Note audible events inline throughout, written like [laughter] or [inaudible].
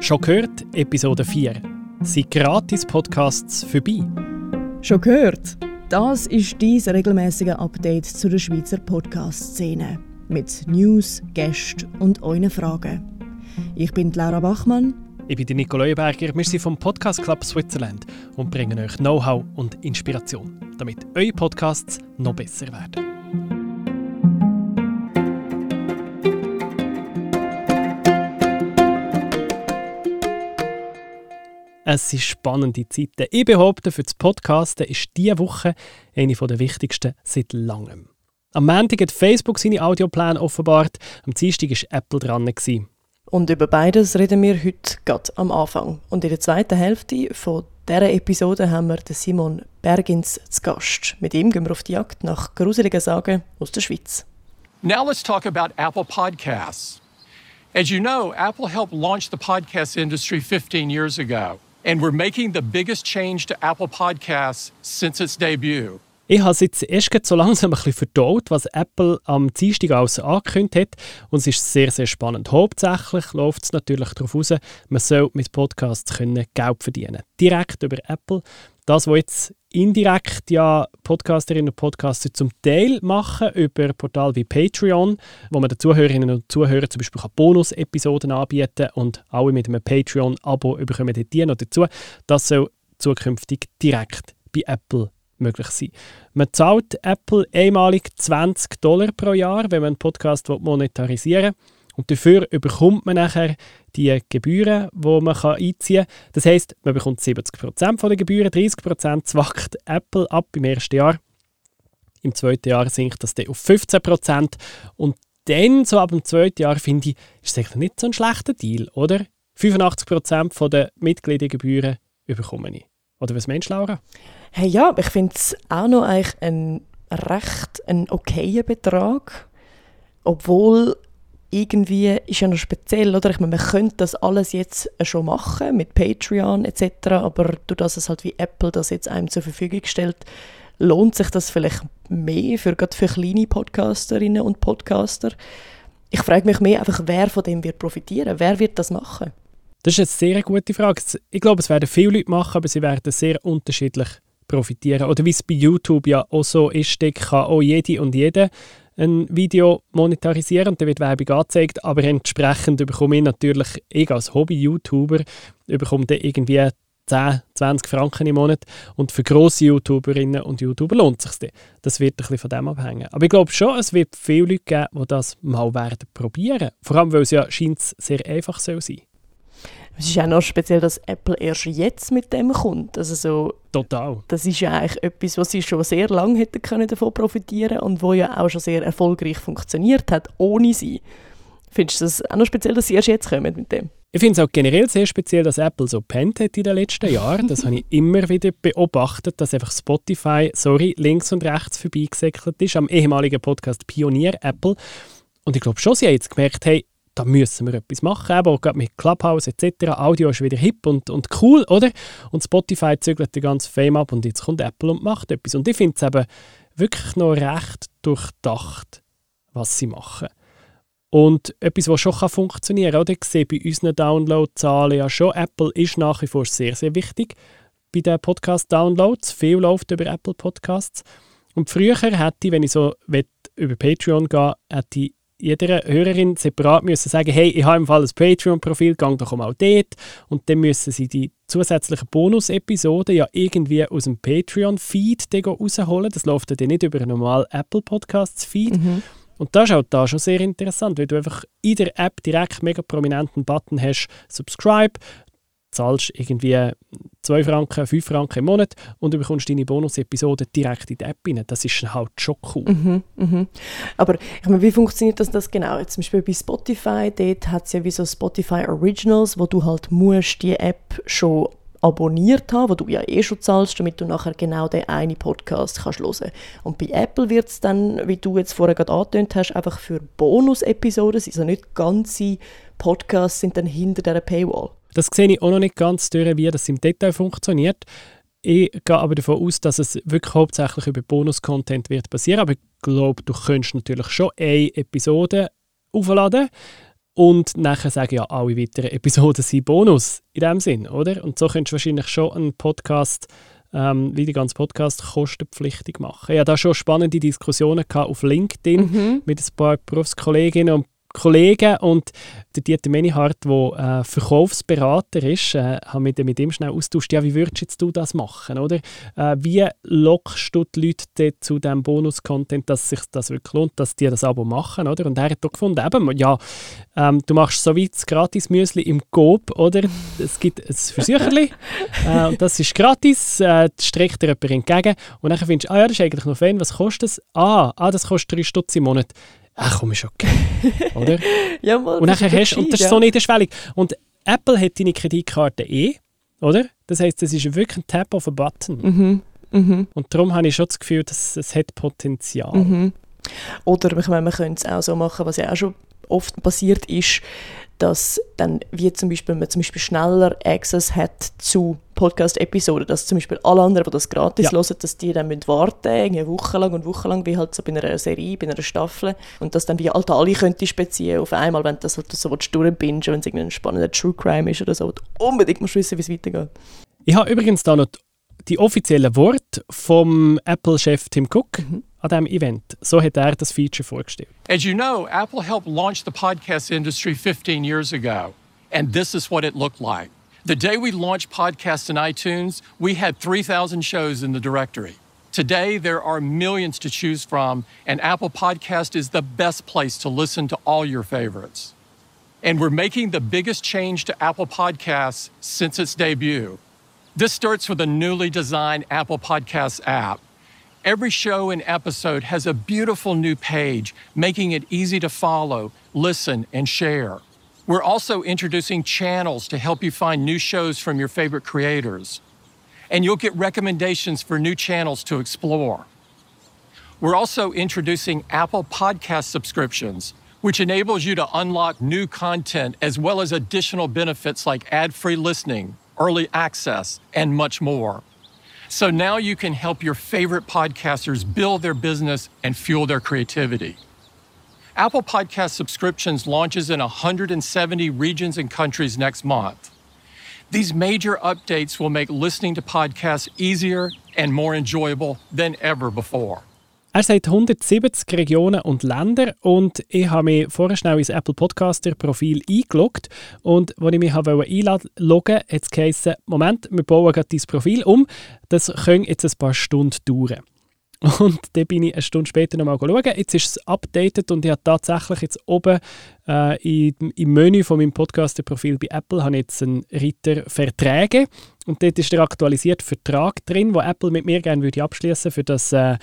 Schon gehört, Episode 4. Sind Gratis-Podcasts vorbei? Schon gehört? Das ist dies regelmäßige Update zu der Schweizer Podcast-Szene. Mit News, Gästen und euren Fragen. Ich bin Laura Bachmann. Ich bin Nico Leuenberger. Wir sind vom Podcast Club Switzerland und bringen euch Know-how und Inspiration, damit eure Podcasts noch besser werden. Es sind spannende Zeiten. Ich behaupte, für das Podcasten ist diese Woche eine der wichtigsten seit langem. Am Montag hat Facebook seine Audiopläne offenbart, am Dienstag war Apple dran. Und über beides reden wir heute gerade am Anfang. Und in der zweiten Hälfte von dieser Episode haben wir den Simon Bergins zu Gast. Mit ihm gehen wir auf die Jagd nach gruseligen Sagen aus der Schweiz. Now let's talk about Apple Podcasts. As you know, Apple helped launch the podcast industry 15 years ago. And we're making the biggest change to Apple Podcasts since its debut. Ich habe es jetzt erst so langsam ein bisschen verdaut, was Apple am Dienstag aus angekündigt hat. Und es ist sehr, sehr spannend. Hauptsächlich läuft es natürlich darauf aus, man soll mit Podcasts können Geld verdienen Direkt über Apple. Das, was jetzt indirekt ja Podcasterinnen und Podcaster zum Teil machen über Portale wie Patreon, wo man den Zuhörerinnen und Zuhörern zum Beispiel Bonus-Episoden anbieten und alle mit einem Patreon-Abo bekommen die noch dazu. Das soll zukünftig direkt bei Apple möglich sein. Man zahlt Apple einmalig 20 Dollar pro Jahr, wenn man einen Podcast monetarisieren will. Und dafür bekommt man nachher die Gebühren, die man einziehen kann. Das heisst, man bekommt 70% der Gebühren, 30% zwackt Apple ab im ersten Jahr. Im zweiten Jahr sinkt das dann auf 15%. Und dann, so ab dem zweiten Jahr, finde ich, ist es nicht so ein schlechter Deal, oder? 85% der Mitgliedergebühren bekomme ich. Oder was meinst du, Laura? Hey, ja, ich finde es auch noch eigentlich ein recht ein okayer Betrag. Obwohl irgendwie ist ja noch speziell, oder? Ich meine, man könnte das alles jetzt schon machen mit Patreon etc., aber durch das es halt wie Apple das jetzt einem zur Verfügung stellt, lohnt sich das vielleicht mehr für gerade für kleine Podcasterinnen und Podcaster. Ich frage mich mehr einfach, wer von dem wird profitieren? Wer wird das machen? Das ist eine sehr gute Frage. Ich glaube, es werden viele Leute machen, aber sie werden sehr unterschiedlich profitieren. Oder wie es bei YouTube ja auch so ist, kann auch jede und jeder ein Video monetarisieren und dann wird Werbung angezeigt, aber entsprechend bekomme ich natürlich, ich als Hobby-YouTuber, bekomme irgendwie 10, 20 Franken im Monat und für grosse YouTuberinnen und YouTuber lohnt es sich Das wird ein bisschen von dem abhängen. Aber ich glaube schon, es wird viele Leute geben, die das mal werden probieren. Vor allem, weil es ja scheint sehr einfach soll sein es ist auch noch speziell, dass Apple erst jetzt mit dem kommt. Also so, Total. Das ist ja eigentlich etwas, was sie schon sehr lange hätten können davon profitieren und wo ja auch schon sehr erfolgreich funktioniert hat, ohne sie. Findest du das auch noch speziell, dass sie erst jetzt kommen mit dem? Ich finde es auch generell sehr speziell, dass Apple so pennt hat in den letzten Jahren. Das habe ich [laughs] immer wieder beobachtet, dass einfach Spotify, sorry, links und rechts vorbeigesäckelt ist am ehemaligen Podcast Pionier Apple. Und ich glaube schon, sie haben jetzt gemerkt, hey, da müssen wir etwas machen, eben auch mit Clubhouse etc. Audio ist wieder hip und, und cool, oder? Und Spotify zügelt den ganzen Fame ab und jetzt kommt Apple und macht etwas. Und ich finde es eben wirklich noch recht durchdacht, was sie machen. Und etwas, was schon funktionieren kann, oder? Ich sehe bei unseren Downloadzahlen ja schon, Apple ist nach wie vor sehr, sehr wichtig bei den Podcast-Downloads. Viel läuft über Apple Podcasts. Und früher hätte ich, wenn ich so über Patreon gehe, hätte ich jeder Hörerin separat müssen sagen, hey, ich habe im Fall ein Patreon-Profil, gang doch mal dort. Und dann müssen sie die zusätzlichen Bonus-Episoden ja irgendwie aus dem Patreon-Feed rausholen. Das läuft dann nicht über einen normalen Apple Podcasts-Feed. Mhm. Und das ist auch da schon sehr interessant, weil du einfach in der App direkt mega prominenten Button hast, Subscribe, zahlst irgendwie 2 Franken, 5 Franken im Monat und du bekommst deine Bonus-Episode direkt in die App rein. Das ist halt schon cool. Mhm, mhm. Aber ich meine, wie funktioniert das, das genau? Jetzt zum Beispiel bei Spotify, dort hat es ja wie so Spotify Originals, wo du halt musst die App schon abonniert haben, wo du ja eh schon zahlst, damit du nachher genau den einen Podcast kannst hören. Und bei Apple wird es dann, wie du jetzt vorher gerade angetönt hast, einfach für Bonus-Episoden, also nicht ganze Podcasts sind dann hinter dieser Paywall. Das sehe ich auch noch nicht ganz durch, wie das im Detail funktioniert. Ich gehe aber davon aus, dass es wirklich hauptsächlich über Bonus-Content wird basieren. Aber ich glaube, du könntest natürlich schon eine Episode aufladen Und nachher sagen ja alle weiteren [laughs] Episoden sind Bonus in dem Sinn, oder? Und so könntest du wahrscheinlich schon einen Podcast, ähm, wie die ganze Podcast, kostenpflichtig machen. Ja, da schon spannende Diskussionen auf LinkedIn Mhm. mit ein paar Berufskolleginnen und Kollegen und der Dieter Menihardt, der äh, Verkaufsberater ist, äh, haben mit, mit ihm schnell austauscht, ja, wie würdest jetzt du das machen, oder? Äh, wie lockst du die Leute zu diesem Bonus-Content, dass sich das wirklich lohnt, dass die das Abo machen, oder? Und er hat auch gefunden, eben, ja, ähm, du machst so weit das Gratis-Müsli im Coop, oder? Es gibt ein Versucherli [laughs] äh, und das ist gratis, äh, das streckt dir jemand entgegen und dann findest du, ah ja, das ist eigentlich noch fein, was kostet das? Ah, ah das kostet 3 Stutz im Monat. Ach komm, ist okay. [laughs] Oder? Ja, mal, Und, nachher ist hast, und das ist so niederschwellig. Und Apple hat deine Kreditkarte eh, oder? Das heisst, das ist wirklich ein Tap of a Button. Mhm. Mhm. Und darum habe ich schon das Gefühl, dass es hat Potenzial. Mhm. Oder ich meine, man könnte es auch so machen, was ja auch schon oft passiert ist, dass dann, wie zum Beispiel, man zum Beispiel schneller Access hat zu Podcast-Episoden, dass zum Beispiel alle anderen, die das gratis Ja. hören, dass die dann müssen warten irgendwie wochenlang und wochenlang, wie halt so bei einer Serie, bei einer Staffel und dass dann wie halt alle könntest beziehen auf einmal, wenn du das halt so durchbingen wenn es irgendein spannender True Crime ist oder so, du unbedingt musst wissen, wie es weitergeht. Ich habe übrigens da noch die offiziellen Worte vom Apple-Chef Tim Cook Mhm. An diesem Event. So hat er das Feature vorgestellt. As you know, Apple helped launch the podcast industry 15 years ago, and this is what it looked like. The day we launched podcasts in iTunes, we had 3,000 shows in the directory. Today, there are millions to choose from, and Apple Podcast is the best place to listen to all your favorites. And we're making the biggest change to Apple Podcasts since its debut. This starts with a newly designed Apple Podcasts app. Every show and episode has a beautiful new page, making it easy to follow, listen, and share. We're also introducing channels to help you find new shows from your favorite creators. And you'll get recommendations for new channels to explore. We're also introducing Apple Podcast subscriptions, which enables you to unlock new content as well as additional benefits like ad free listening, early access, and much more. So now you can help your favorite podcasters build their business and fuel their creativity. Apple Podcast subscriptions launches in 170 regions and countries next month. These major updates will make listening to podcasts easier and more enjoyable than ever before. Er sagt 170 Regionen und Länder und ich habe mich vorher schnell ins Apple Podcaster Profil eingeloggt und als ich mich einloggen wollte, hat es geheißen, Moment, wir bauen gerade dein Profil um, das können jetzt ein paar Stunden dauern. Und dann bin ich eine Stunde später nochmal schauen. Jetzt ist es updated und ich habe tatsächlich jetzt oben äh, im, im Menü von meinem Podcaster-Profil bei Apple habe jetzt einen Reiter Verträge und dort ist der aktualisierte Vertrag drin, wo Apple mit mir gerne würde abschließen für das äh,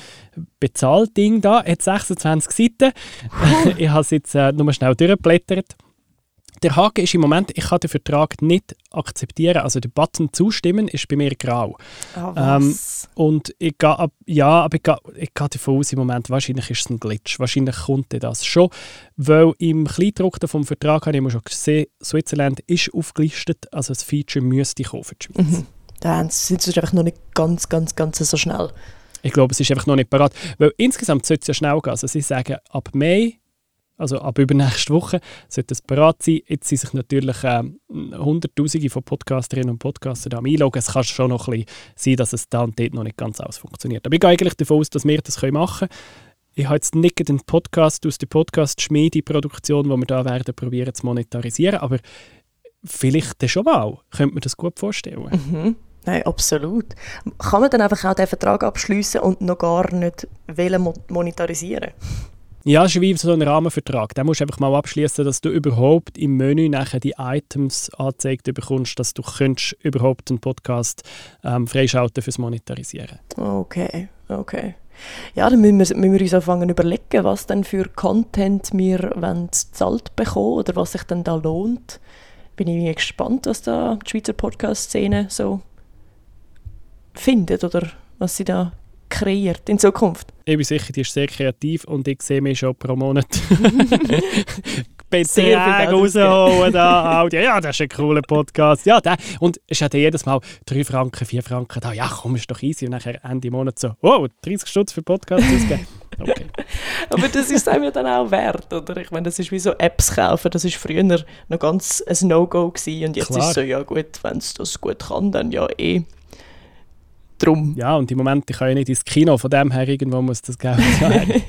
Bezahlding da. Hat 26 Seiten. [laughs] ich habe es jetzt äh, nur schnell durchgeblättert. Der Haken ist im Moment, ich kann den Vertrag nicht akzeptieren. Also der Button zustimmen ist bei mir grau. Ah, Ähm? Und ich gehe, ab- ja, aber ich gehe, ich gehe davon aus, im Moment, wahrscheinlich ist es ein Glitch. Wahrscheinlich kommt dann das schon. Weil im Kleindruck vom Vertrag habe ich immer schon gesehen, Switzerland ist aufgelistet, also das Feature müsste kommen für die Schweiz. da haben sie- sind sie einfach noch nicht ganz, ganz, ganz so schnell. Ich glaube, es ist einfach noch nicht parat. Weil insgesamt sollte es ja schnell gehen. Also sie sagen, ab Mai, also ab übernächste Woche, sollte es parat sein. Jetzt sind sich natürlich ähm, Hunderttausende von Podcasterinnen und Podcastern da am einloggen. Es kann schon noch ein bisschen sein, dass es da und dort noch nicht ganz aus funktioniert. Aber ich gehe eigentlich davon aus, dass wir das machen können. Ich habe jetzt nicht den Podcast aus der Podcast-Schmiede-Produktion, wo wir da werden probieren zu monetarisieren, aber vielleicht schon mal. Könnte man das gut vorstellen. Mhm. Nein, absolut. Kann man dann einfach auch den Vertrag abschließen und noch gar nicht wollen mo- monetarisieren? Ja, es ist wie so ein Rahmenvertrag. Den musst du einfach mal abschließen, dass du überhaupt im Menü nachher die Items angezeigt bekommst, dass du könntest überhaupt einen Podcast ähm, freischalten fürs Monetarisieren. Okay, okay. Ja, dann müssen wir, müssen wir uns anfangen überlegen, was denn für Content wir zahlt bekommen oder was sich denn da lohnt. Bin ich gespannt, was da die Schweizer Podcast-Szene so findet oder was sie da kreiert in Zukunft. Ich bin sicher, die ist sehr kreativ und ich sehe mich schon pro Monat [laughs] Beträge rausholen da. [laughs] Audio. Ja, das ist ein cooler Podcast. Ja, der. Und es hat jedes Mal 3 Franken, 4 Franken da. Ja, komm, ist doch easy. Und nachher Ende Monat so, wow, 30 Stutz für Podcast ausgeben. [laughs] Okay. Aber das ist einem ja dann auch wert, oder? Ich meine, das ist wie so Apps kaufen. Das ist früher noch ganz ein No-Go und jetzt Klar. ist es so, ja gut, wenn es das gut kann, dann ja eh. Drum. Ja, und im Moment, ich kann ja nicht ins Kino, von dem her irgendwo muss das Geld sein.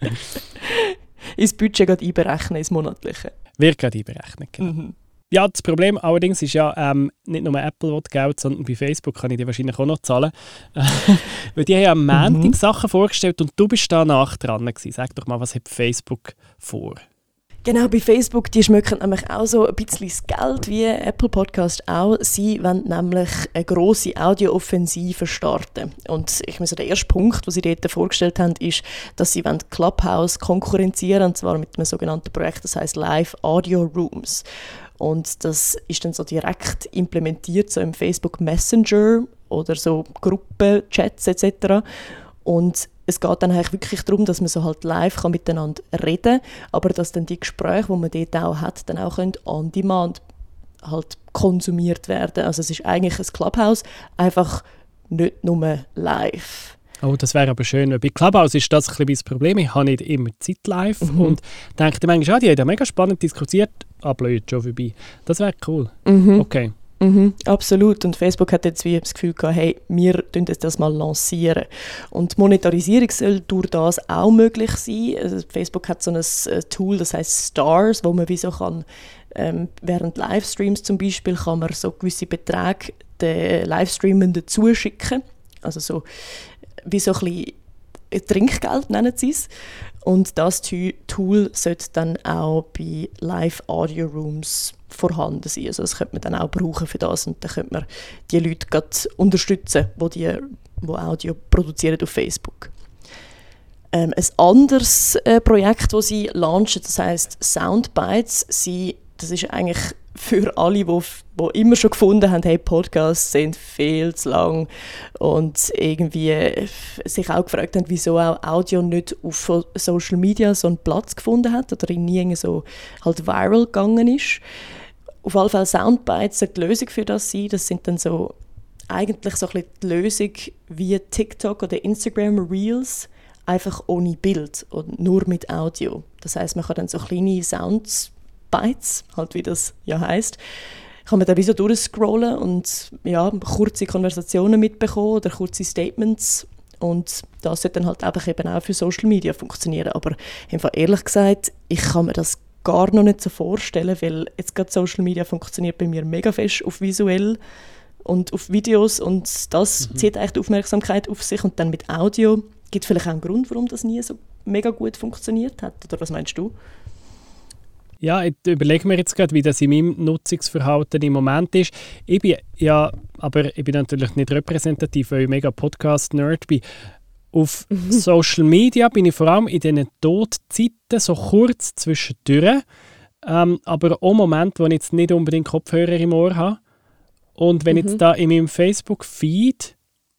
[laughs] ins Budget gerade einberechnen, ins monatliche. Wird gerade einberechnet, genau. Mhm. Ja, das Problem allerdings ist ja, ähm, nicht nur Apple will Geld, sondern bei Facebook kann ich dir wahrscheinlich auch noch zahlen. [laughs] Weil die haben ja am Montag mhm. Sachen vorgestellt und du bist da nach dran gewesen. Sag doch mal, was hat Facebook vor? Genau, bei Facebook, die schmücken nämlich auch so ein bisschen das Geld, wie Apple Podcast auch. Sie wollen nämlich eine grosse Audio-Offensive starten. Und ich so der erste Punkt, den sie dort vorgestellt haben, ist, dass sie Clubhouse konkurrenzieren und zwar mit einem sogenannten Projekt, das heißt Live Audio Rooms. Und das ist dann so direkt implementiert so im Facebook Messenger oder so Gruppenchats etc. Und es geht dann eigentlich wirklich darum, dass man so halt live kann miteinander reden kann, aber dass dann die Gespräche, die man dort auch hat, dann auch on demand halt konsumiert werden. Also es ist eigentlich ein Clubhouse, einfach nicht nur live. Oh, das wäre aber schön. Bei Clubhouse ist das ein bisschen das Problem. Ich habe nicht immer Zeit live mhm. und denke manchmal, ah, die haben ja mega spannend diskutiert, ah blöd, schon vorbei. Das wäre cool. Mhm. Okay. Mhm, absolut. Und Facebook hat jetzt wie das Gefühl gehabt, hey, wir tun das mal lancieren. Und die Monetarisierung soll durch das auch möglich sein. Also Facebook hat so ein äh, Tool, das heißt Stars, wo man wie so kann, ähm, während Livestreams zum Beispiel, kann man so gewisse Beträge den Livestreamenden zuschicken. Also so wie so ein bisschen Trinkgeld nennen sie es. Und das Tool sollte dann auch bei Live-Audio-Rooms vorhanden sein. Also das könnte man dann auch brauchen für das und dann könnte man die Leute unterstützen, die, die, die Audio produzieren auf Facebook. Ähm, ein anderes äh, Projekt, das sie launchen, das heißt Soundbites. Sie, das ist eigentlich für alle, die, immer schon gefunden haben, hey, Podcasts sind viel zu lang und irgendwie äh, sich auch gefragt haben, wieso auch Audio nicht auf Social Media so einen Platz gefunden hat oder nie so halt viral gegangen ist. Auf jeden Fall Soundbites die Lösung für das sein. Das sind dann so eigentlich so ein die Lösung wie TikTok oder Instagram Reels, einfach ohne Bild und nur mit Audio. Das heißt, man kann dann so kleine Sounds Bytes, halt wie das ja heißt, kann man da wie so durchscrollen und ja, kurze Konversationen mitbekommen oder kurze Statements und das sollte dann halt einfach eben auch für Social Media funktionieren. Aber einfach ehrlich gesagt, ich kann mir das gar noch nicht so vorstellen, weil jetzt gerade Social Media funktioniert bei mir mega fest auf visuell und auf Videos und das mhm. zieht eigentlich die Aufmerksamkeit auf sich und dann mit Audio gibt es vielleicht auch einen Grund, warum das nie so mega gut funktioniert hat. Oder was meinst du? Ja, ich überlege mir jetzt gerade, wie das in meinem Nutzungsverhalten im Moment ist. Ich bin ja, aber ich bin natürlich nicht repräsentativ, weil ich mega Podcast-Nerd bin. Auf. Social Media bin ich vor allem in diesen Todzeiten so kurz zwischendurch, ähm, aber auch Momente, wo ich jetzt nicht unbedingt Kopfhörer im Ohr habe. Und wenn mhm. jetzt da in meinem Facebook-Feed,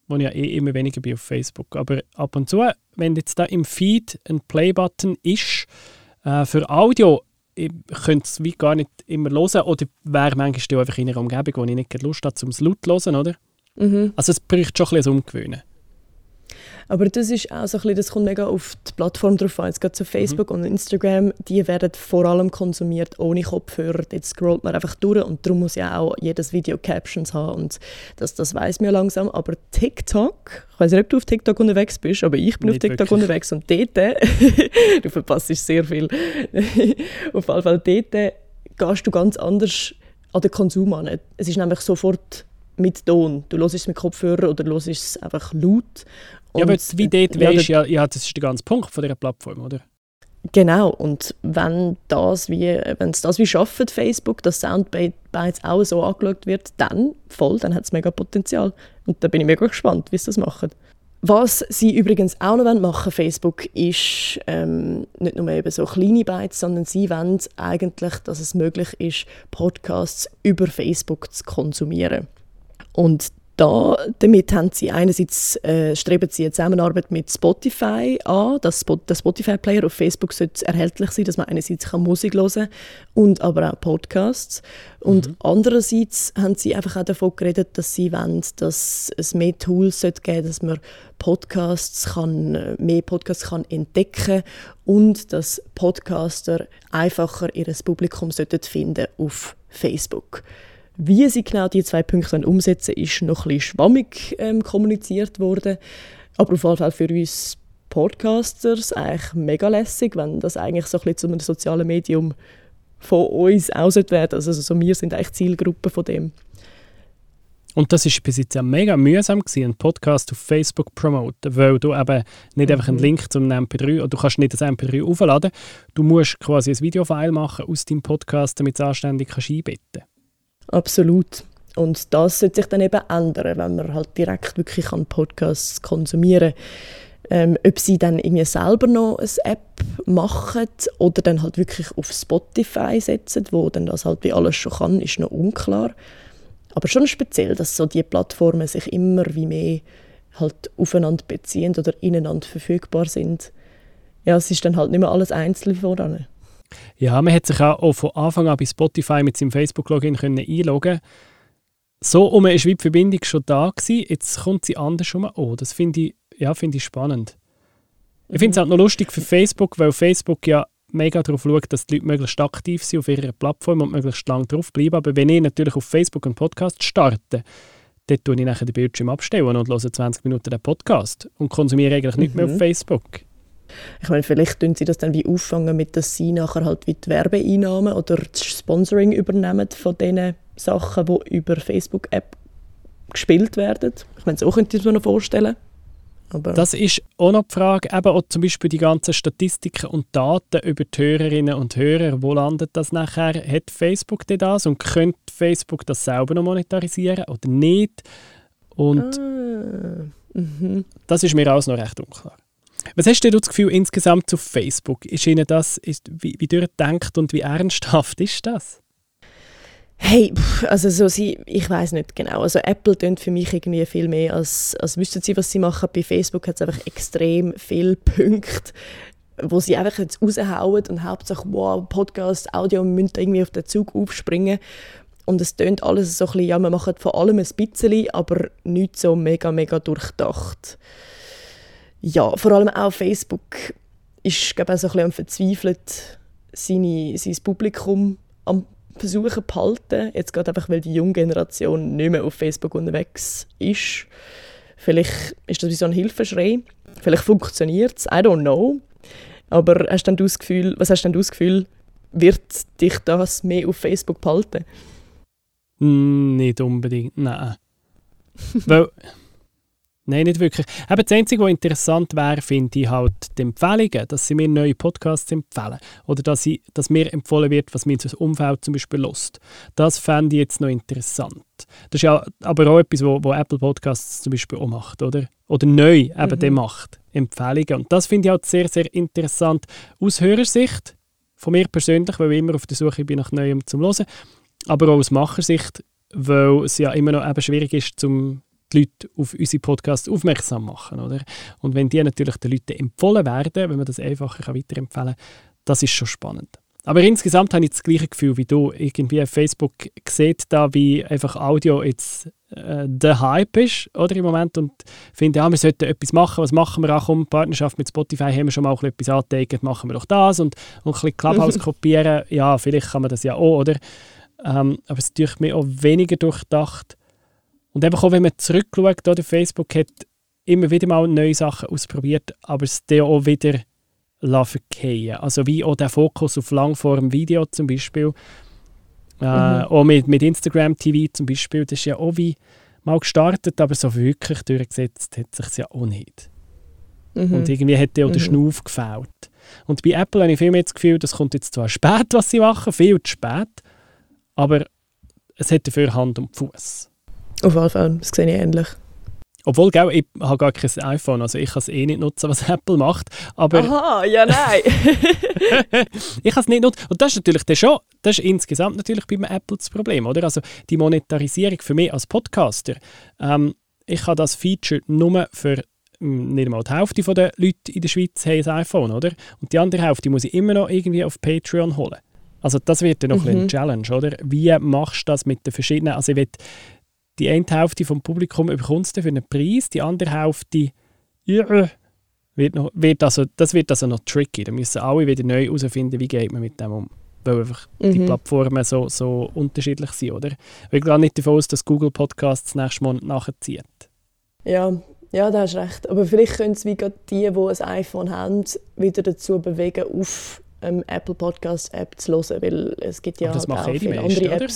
wo ich ja eh immer weniger bin auf Facebook, aber ab und zu, wenn jetzt da im Feed ein Play-Button ist äh, für Audio, ich könnte es wie gar nicht immer hören oder wäre manchmal einfach in einer Umgebung, wo ich nicht Lust habe, zum laut zu hören, oder? Mhm. Also es braucht schon ein bisschen Umgewöhnen. Aber das ist auch so ein bisschen, das kommt mega auf die Plattform drauf an. Jetzt gerade so Facebook mhm. und Instagram, die werden vor allem konsumiert ohne Kopfhörer. Jetzt scrollt man einfach durch und darum muss ja auch jedes Video Captions haben und das, das weiß man ja langsam. Aber TikTok, ich weiß nicht, ob du auf TikTok unterwegs bist, aber ich bin nicht auf TikTok wirklich. unterwegs und dort, [laughs] du verpasst sehr viel. [laughs] auf jeden Fall dort gehst du ganz anders an den Konsum an. Es ist nämlich sofort mit Ton. Du hörst es mit Kopfhörer oder hörst es einfach laut. Und, ja, aber wie dort ja, weißt, ja, ja, das ist der ganze Punkt von dieser Plattform, oder? Genau, und wenn das wie, wenn es das wie schafft, Facebook, dass Soundbites auch so angeschaut wird, dann voll, dann hat es mega Potenzial. Und da bin ich mega gespannt, wie sie das machen. Was sie übrigens auch noch machen Facebook, ist ähm, nicht nur eben so kleine Bytes, sondern sie wollen eigentlich, dass es möglich ist, Podcasts über Facebook zu konsumieren. Und da, damit haben sie einerseits äh, streben sie eine Zusammenarbeit mit Spotify an, dass der Spotify-Player auf Facebook sollte erhältlich sein, dass man einerseits kann Musik hören kann und aber auch Podcasts. Und mhm. andererseits haben sie einfach auch davon geredet, dass sie wollen, dass es mehr Tools sollte geben, dass man Podcasts kann, mehr Podcasts kann entdecken und dass Podcaster einfacher ihr Publikum sollten finden auf Facebook. Wie sie genau die zwei Punkte umsetzen, ist noch ein bisschen schwammig ähm, kommuniziert worden. Aber auf jeden Fall für uns Podcasters eigentlich mega lässig, wenn das eigentlich so ein bisschen zu einem sozialen Medium von uns aus wird. Also so, wir sind eigentlich Zielgruppe von dem. Und das ist bis jetzt ja mega mühsam gewesen, einen Podcast auf Facebook zu promoten, weil du eben nicht einfach einen mhm. Link zum MP3 oder du kannst nicht das MP3 aufladen, du musst quasi ein Videofile machen aus deinem Podcast, damit es anständig kannst einbetten kannst. Absolut. Und das sollte sich dann eben ändern, wenn man halt direkt wirklich an Podcasts konsumieren ähm, ob sie dann irgendwie selber noch eine App machen oder dann halt wirklich auf Spotify setzen, wo dann das halt wie alles schon kann, ist noch unklar. Aber schon speziell, dass so die Plattformen sich immer wie mehr halt aufeinander beziehen oder ineinander verfügbar sind. Ja, es ist dann halt nicht mehr alles einzeln voran. Ja, man hat sich auch von Anfang an bei Spotify mit seinem Facebook-Login einloggen So um ist wie die Verbindung schon da gewesen, jetzt kommt sie andersrum an. Das finde ich, ja, find ich spannend. Ich finde es halt noch lustig für Facebook, weil Facebook ja mega darauf schaut, dass die Leute möglichst aktiv sind auf ihrer Plattform und möglichst lange drauf bleiben. Aber wenn ich natürlich auf Facebook einen Podcast starte, dann tue ich nachher den Bildschirm abstellen und höre 20 Minuten den Podcast und konsumiere eigentlich mhm. nicht mehr auf mhm. Facebook. Ich meine, vielleicht tun sie das dann wie auffangen, mit dass sie nachher halt wie die Werbeeinnahmen oder das Sponsoring übernehmen von diesen Sachen, die über Facebook-App gespielt werden. Ich meine, so könnte ich mir noch vorstellen. Aber das ist auch noch die Frage, eben auch zum Beispiel die ganzen Statistiken und Daten über die Hörerinnen und Hörer, wo landet das nachher? Hat Facebook denn das und könnte Facebook das selber noch monetarisieren oder nicht? Und ah, mhm. das ist mir auch noch recht unklar. Was hast du das Gefühl insgesamt zu Facebook? Ist Ihnen das, ist, wie, wie durchdenkt und wie [laughs] ernsthaft ist das? Hey, also so sie, ich weiß nicht genau. Also Apple tönt für mich irgendwie viel mehr, als, als wüssten sie, was sie machen. Bei Facebook hat es einfach extrem viele Punkte, wo sie einfach jetzt raushauen und hauptsächlich, wow, Podcast, Audio, müssen irgendwie auf den Zug aufspringen. Und es tönt alles so ein bisschen, ja, man macht von allem ein bisschen, aber nicht so mega, mega durchdacht ja, vor allem auch Facebook ist glaube ich, so ein bisschen am verzweifelt, seine, sein Publikum am versuchen zu behalten. Jetzt gerade einfach, weil die junge Generation nicht mehr auf Facebook unterwegs ist. Vielleicht ist das wie so ein Hilfeschrei. Vielleicht funktioniert es, I don't know. Aber hast dann das Gefühl, was hast denn du das Gefühl, wird dich das mehr auf Facebook behalten? Nicht unbedingt, nein. [laughs] weil Nein, nicht wirklich. Aber das Einzige, was interessant wäre, finde ich halt die Empfehlungen, dass sie mir neue Podcasts empfehlen. Oder dass, ich, dass mir empfohlen wird, was mir ins Umfeld zum Beispiel lust. Das fände ich jetzt noch interessant. Das ist ja aber auch etwas, was Apple Podcasts zum Beispiel auch macht, oder? Oder neu eben mhm. macht. Empfehlungen. Und das finde ich halt sehr, sehr interessant aus Hörersicht, von mir persönlich, weil ich immer auf der Suche bin nach Neuem zum Hören, aber auch aus Machersicht, weil es ja immer noch eben schwierig ist, zum die Leute auf unsere Podcasts aufmerksam machen. Oder? Und wenn die natürlich den Leuten empfohlen werden, wenn man das einfacher weiterempfehlen kann, das ist schon spannend. Aber insgesamt habe ich das gleiche Gefühl wie du. Irgendwie Facebook sieht da, wie einfach Audio jetzt äh, der Hype ist oder, im Moment und finde, ja, wir sollten etwas machen. Was machen wir? Ach komm, Partnerschaft mit Spotify haben wir schon mal etwas angeteigt, machen wir doch das und, und ein bisschen Clubhouse [laughs] kopieren. Ja, vielleicht kann man das ja auch, oder? Ähm, aber es ist natürlich mir auch weniger durchdacht. Und einfach auch, wenn man zurückschaut, oder Facebook hat immer wieder mal neue Sachen ausprobiert, aber es dann auch wieder verkehren Also wie auch der Fokus auf Langform-Video zum Beispiel. Äh, mhm. Auch mit, mit Instagram TV zum Beispiel, das ist ja auch wie mal gestartet, aber so wirklich durchgesetzt hat sich ja auch nicht. Mhm. Und irgendwie hat auch mhm. der Schnuff gefällt. Und bei Apple habe ich viel mehr das Gefühl, das kommt jetzt zwar spät, was sie machen, viel zu spät, aber es hat dafür Hand und Fuß. Auf jeden Fall, das sehe ich ähnlich. Obwohl, gell, ich habe gar kein iPhone, also ich kann es eh nicht nutzen, was [laughs] Apple macht. Aber Aha, ja, nein. [laughs] ich kann es nicht nutzen. Und das ist natürlich dann schon, das ist insgesamt natürlich bei Apple das Problem, oder? Also die Monetarisierung für mich als Podcaster. Ähm, ich habe das Feature nur für hm, nicht mal die Hälfte der Leute in der Schweiz haben ein iPhone, oder? Und die andere Hälfte muss ich immer noch irgendwie auf Patreon holen. Also das wird dann noch Mhm. ein Challenge, oder? Wie machst du das mit den verschiedenen, also ich will, die eine Hälfte vom Publikum bekommst du für einen Preis, die andere Hälfte ja, wird noch, wird also, das wird also noch tricky. Da müssen alle wieder neu herausfinden, wie geht man mit dem um. Weil einfach die Mhm. Plattformen so, so unterschiedlich sind, oder? Ich gehe nicht davon aus, dass Google Podcasts nächstes Mal nachzieht. Ja, ja, da hast recht. Aber vielleicht können es wie gerade die, die ein iPhone haben, wieder dazu bewegen, auf ähm, Apple Podcast App zu hören, weil es gibt ja halt machen auch eh die viele meisten, andere oder?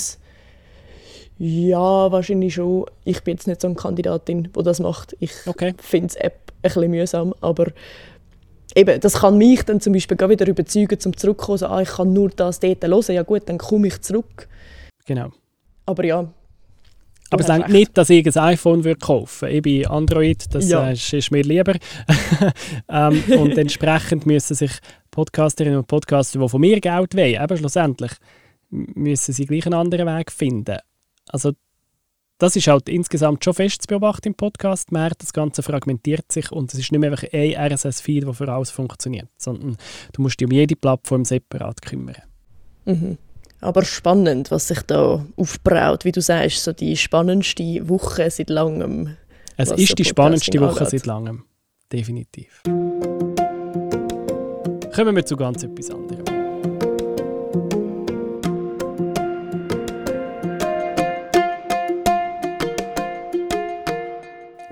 Ja, wahrscheinlich schon. Ich bin jetzt nicht so eine Kandidatin, die das macht. Ich Okay. finde die App ein bisschen mühsam, aber eben, das kann mich dann zum Beispiel gerade wieder überzeugen, zum zurückkommen, so, ah, ich kann nur das dort hören, ja gut, dann komme ich zurück. Genau. Aber ja. Aber es recht. nicht, dass ich ein iPhone würde kaufen würde. Ich bin Android, das Ja. äh, ist, mir lieber. [laughs] ähm, und entsprechend müssen sich Podcasterinnen und Podcaster, die von mir Geld wollen, eben schlussendlich, müssen sie gleich einen anderen Weg finden. Also das ist halt insgesamt schon fest zu beobachten im Podcast-Markt. Das Ganze fragmentiert sich und es ist nicht mehr einfach ein RSS-Feed, der für alles funktioniert, sondern du musst dich um jede Plattform separat kümmern. Mhm. Aber spannend, was sich da aufbraut, wie du sagst, so die spannendste Woche seit langem. Es ist so die spannendste Woche angeht. seit langem. Definitiv. Kommen wir zu ganz etwas anderem.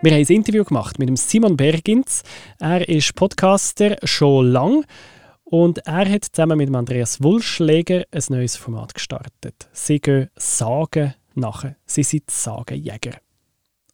Wir haben ein Interview gemacht mit dem Simon Bergins. Er ist Podcaster schon lang und er hat zusammen mit Andreas Wulschläger ein neues Format gestartet. Sie gehen Sagen nachher. Sie sind Sagenjäger.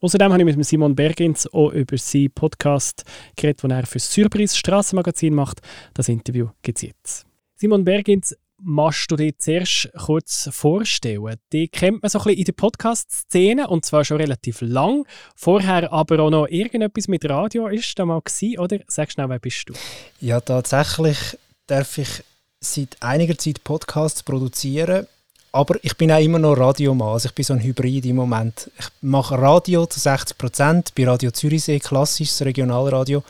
Außerdem habe ich mit Simon Bergins auch über seinen Podcast geredet, den er für das Surprise Strassenmagazin macht. Das Interview gibt es jetzt. Simon Bergins, machst du dir zuerst kurz vorstellen? Die kennt man so ein bisschen in der Podcast-Szene und zwar schon relativ lang. Vorher aber auch noch irgendetwas mit Radio ist da mal gewesen, oder? Sag schnell, wer bist du? Ja, tatsächlich darf ich seit einiger Zeit Podcasts produzieren, aber ich bin auch immer noch Radiomann. Also ich bin so ein Hybrid im Moment. Ich mache Radio zu 60 Prozent bei Radio Zürichsee, klassisches Regionalradio,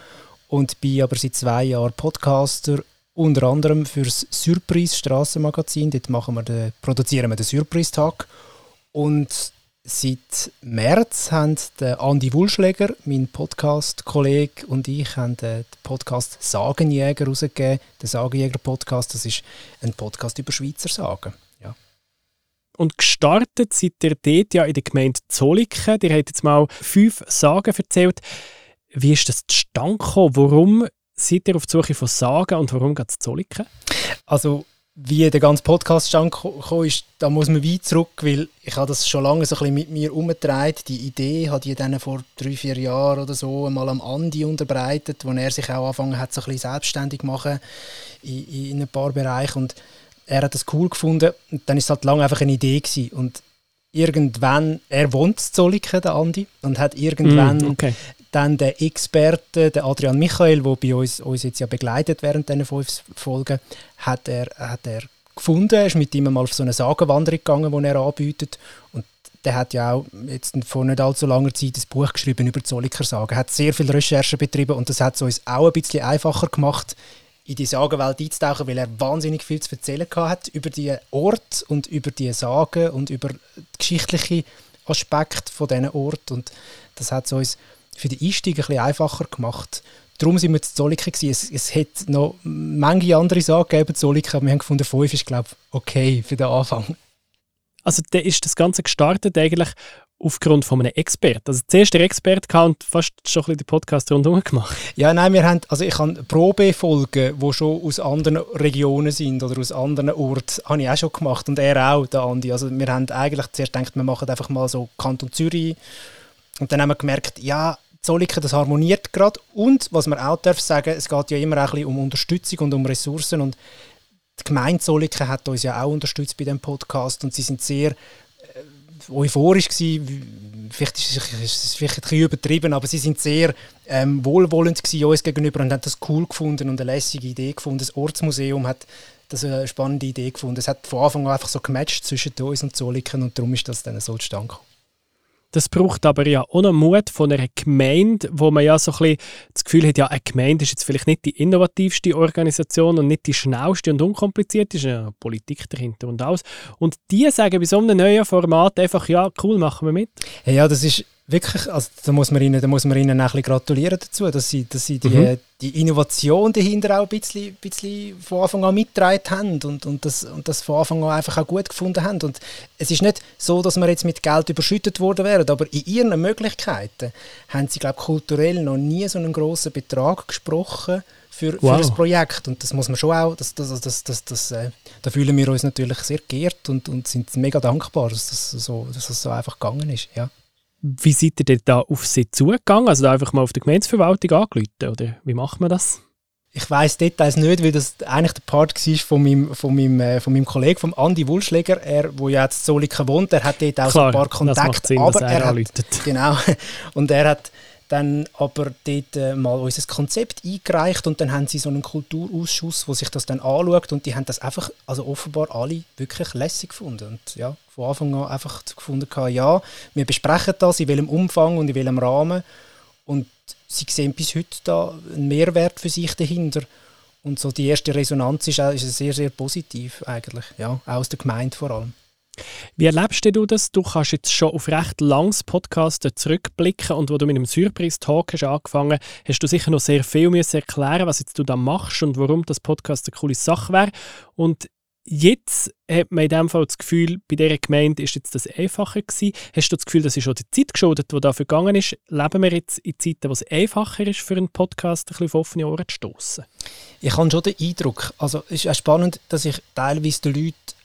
und bin aber seit zwei Jahren Podcaster, unter anderem fürs Surprise Strassenmagazin. Dort machen wir den, produzieren wir den Surprise Tag und Seit März haben Andi Wulschläger, mein Podcast-Kollege, und ich haben den Podcast Sagenjäger rausgegeben. Der Sagenjäger-Podcast, das ist ein Podcast über Schweizer Sagen. Ja. Und gestartet seid ihr dort ja in der Gemeinde Zoliken. Ihr habt jetzt mal fünf Sagen erzählt. Wie ist das zustande gekommen? Warum seid ihr auf die Suche von Sagen und warum geht es Zoliken? Also, wie der ganze Podcast zustande gekommen ist, da muss man weit zurück, weil ich habe das schon lange so ein bisschen mit mir umgetragen. Die Idee hat ich dann vor drei, vier Jahren oder so einmal am Andi unterbreitet, wo er sich auch angefangen hat, so ein bisschen selbstständig zu machen in, in ein paar Bereichen. Und er hat das cool gefunden. Und dann ist es halt lange einfach eine Idee gewesen. Und irgendwann, er wohnt in Zolliken, der Andi, und hat irgendwann Mm, okay. Dann der Experte, der Adrian Michael, der bei uns, uns jetzt ja begleitet während diesen fünf Folgen, hat er, hat er gefunden. Ist mit ihm mal auf so eine Sagenwanderung gegangen, die er anbietet. Und der hat ja auch jetzt vor nicht allzu langer Zeit ein Buch geschrieben über die Zolliker Sagen. Hat sehr viel Recherchen betrieben und das hat es uns auch ein bisschen einfacher gemacht, in die Sagenwelt einzutauchen, weil er wahnsinnig viel zu erzählen hat über die Ort und über die Sagen und über die geschichtliche Aspekte von diesen Ort und das hat es uns für den Einstieg ein bisschen einfacher gemacht. Darum sind wir zu Zolliken. Es, es hätte noch manche andere Sagen gegeben, Zolliken, aber wir haben gefunden, fünf ist, glaube ich, okay für den Anfang. Also da ist das Ganze gestartet eigentlich aufgrund von einem Experten. Also zuerst der Experte gehabt und fast schon ein bisschen den Podcast rundherum gemacht. Ja, nein, wir haben, also ich habe Probefolgen, die schon aus anderen Regionen sind oder aus anderen Orten, habe ich auch schon gemacht und er auch, der Andi. Also wir haben eigentlich zuerst gedacht, wir machen einfach mal so Kanton Zürich und dann haben wir gemerkt, ja, Zolliken, das harmoniert gerade und was man auch darf sagen, es geht ja immer auch ein bisschen um Unterstützung und um Ressourcen und die Gemeinde Zolliken hat uns ja auch unterstützt bei dem Podcast und sie sind sehr äh, euphorisch gewesen. Vielleicht ist es vielleicht ein bisschen übertrieben, aber sie sind sehr ähm, wohlwollend gewesen uns gegenüber und haben das cool gefunden und eine lässige Idee gefunden. Das Ortsmuseum hat das eine spannende Idee gefunden. Es hat von Anfang an einfach so gematcht zwischen uns und Zoliken und darum ist das dann so zustande gekommen. Das braucht aber ja auch noch Mut von einer Gemeinde, wo man ja so ein bisschen das Gefühl hat, ja, eine Gemeinde ist jetzt vielleicht nicht die innovativste Organisation und nicht die schnellste und unkomplizierteste, ist ja Politik dahinter und alles. Und die sagen bei so einem neuen Format einfach, ja, cool, machen wir mit. Ja, das ist wirklich, also da muss man ihnen, da muss man ihnen ein bisschen gratulieren dazu, dass sie, dass sie die, mhm. die Innovation dahinter auch ein bisschen, bisschen von Anfang an mitgetragen haben und, und, das, und das von Anfang an einfach auch gut gefunden haben. Und es ist nicht so, dass wir jetzt mit Geld überschüttet worden wären, aber in ihren Möglichkeiten haben sie, glaube kulturell noch nie so einen grossen Betrag gesprochen für, wow. für das Projekt. Und das muss man schon auch, das, das, das, das, das, äh, da fühlen wir uns natürlich sehr geehrt und, und sind mega dankbar, dass das so, dass das so einfach gegangen ist. Ja. Wie seid ihr denn da auf sie zugegangen? Also einfach mal auf die Gemeindeverwaltung angerufen, oder wie macht man das? Ich weiß Details nicht, weil das eigentlich der Part war von meinem, von meinem, äh, von meinem Kollegen, von Andi Wulschläger, er, der ja jetzt in Soliken wohnt, er hat dort auch Klar, so ein paar Kontakte. Sinn, aber er, er hat, [laughs] genau, und er hat dann aber dort äh, mal unser Konzept eingereicht und dann haben sie so einen Kulturausschuss, wo sich das dann anschaut und die haben das einfach, also offenbar alle wirklich lässig gefunden und ja, von Anfang an einfach gefunden ja, wir besprechen das, in welchem Umfang und in welchem Rahmen und sie sehen bis heute da einen Mehrwert für sich dahinter und so die erste Resonanz ist, ist sehr, sehr positiv eigentlich, ja, auch aus der Gemeinde vor allem. Wie erlebst du das? Du kannst jetzt schon auf recht langes Podcast zurückblicken und wo du mit dem Surprise-Talk hast angefangen hast du sicher noch sehr viel müssen erklären was jetzt du da machst und warum das Podcast eine coole Sache wäre. Und jetzt hat man in dem Fall das Gefühl, bei dieser Gemeinde ist jetzt das einfacher gewesen. Hast du das Gefühl, das ist schon die Zeit geschuldet, die dafür gegangen ist? Leben wir jetzt in Zeiten, wo es einfacher ist, für einen Podcast ein bisschen auf offene Ohren zu stoßen? Ich habe schon den Eindruck, also es ist auch spannend, dass ich teilweise den Leuten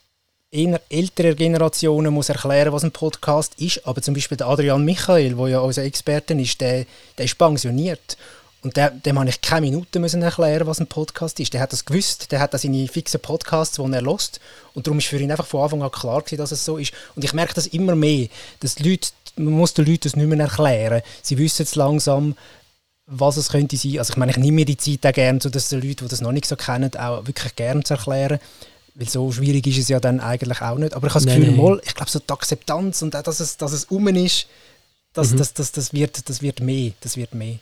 eher älterer Generationen muss erklären, was ein Podcast ist. Aber zum Beispiel der Adrian Michael, der ja unser Experte ist, der, der ist pensioniert. Und der, dem habe ich keine Minute müssen erklären, was ein Podcast ist. Der hat das gewusst, der hat seine fixen Podcasts, die er lost. Und darum ist für ihn einfach von Anfang an klar gewesen, dass es so ist. Und ich merke das immer mehr, dass Leute, man muss den Leuten das nicht mehr erklären. Sie wissen jetzt langsam, was es könnte sein. Also ich meine, ich nehme mir die Zeit auch gerne, sodass die Leute, die das noch nicht so kennen, auch wirklich gerne zu erklären. Weil so schwierig ist es ja dann eigentlich auch nicht. Aber ich habe das Gefühl, mal, ich glaube, so die Akzeptanz und auch, dass es, dass es um ist, das, mhm. das, das, das, wird, das wird mehr. Das wird mehr.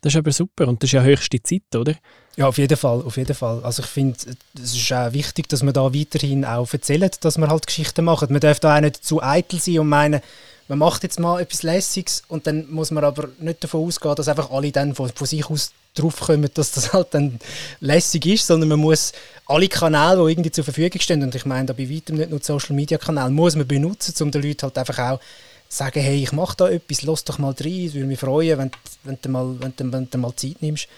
Das ist aber super und das ist ja höchste Zeit, oder? Ja, auf jeden Fall, auf jeden Fall. Also ich finde, es ist auch wichtig, dass man da weiterhin auch erzählt, dass man halt Geschichten macht. Man darf da auch nicht zu eitel sein und meinen, man macht jetzt mal etwas Lässiges und dann muss man aber nicht davon ausgehen, dass einfach alle dann von, von sich aus draufkommen, dass das halt dann lässig ist, sondern man muss alle Kanäle, die irgendwie zur Verfügung stehen, und ich meine da bei weitem nicht nur Social Media Kanäle, muss man benutzen, um den Leuten halt einfach auch sagen, hey, ich mache da etwas, lass doch mal rein, es würde mich freuen, wenn, wenn, du mal, wenn, du, wenn du mal Zeit nimmst.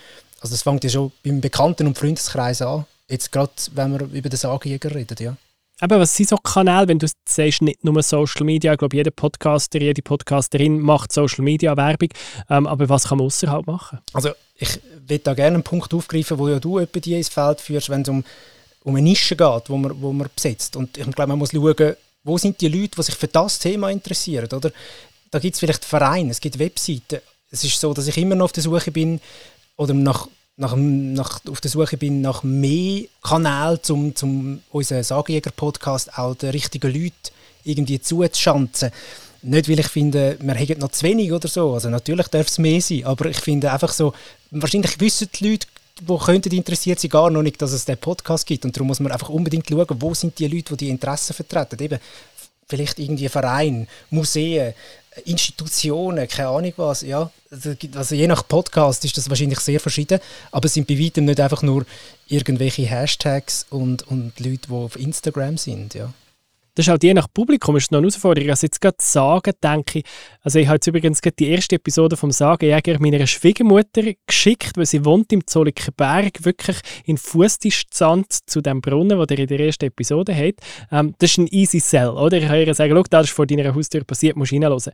Also das fängt ja schon beim Bekannten- und Freundeskreis an, jetzt gerade, wenn wir über den Sagenjäger reden, ja. Aber was sind so Kanäle, wenn du sagst, nicht nur Social Media, ich glaube, jeder Podcaster, jede Podcasterin macht Social Media Werbung, ähm, aber was kann man außerhalb machen? Also ich würde da gerne einen Punkt aufgreifen, wo ja du etwa die ins Feld führst, wenn es um, um eine Nische geht, wo man, wo man besetzt. Und ich glaube, man muss schauen, wo sind die Leute, die sich für das Thema interessieren, oder? Da gibt es vielleicht Vereine, es gibt Webseiten. Es ist so, dass ich immer noch auf der Suche bin oder nach nach, nach, auf der Suche bin nach mehr Kanälen, um zum unseren Sagenjäger-Podcast auch den richtigen Leuten irgendwie zuzuschanzen. Nicht, weil ich finde, wir haben noch zu wenig oder so. Also natürlich darf es mehr sein, aber ich finde einfach so, wahrscheinlich wissen die Leute, die könnten interessiert sind, gar noch nicht, dass es den Podcast gibt. Und darum muss man einfach unbedingt schauen, wo sind die Leute, die die Interessen vertreten. Eben, vielleicht irgendwie Verein, Museen, Institutionen, keine Ahnung was, ja. Also, also je nach Podcast ist das wahrscheinlich sehr verschieden, aber es sind bei weitem nicht einfach nur irgendwelche Hashtags und, und Leute, die auf Instagram sind, ja. Das ist halt je nach Publikum ist noch eine Herausforderung. Also jetzt gerade Sagen, denke ich, also ich habe jetzt übrigens gerade die erste Episode vom Sagenjäger meiner Schwiegermutter geschickt, weil sie wohnt im Zollikenberg, wirklich in Fußdistanz zu dem Brunnen, den ihr in der ersten Episode habt. Ähm, das ist ein easy sell, oder? Ich kann ihr sagen, schau, das ist vor deiner Haustür passiert, musst du.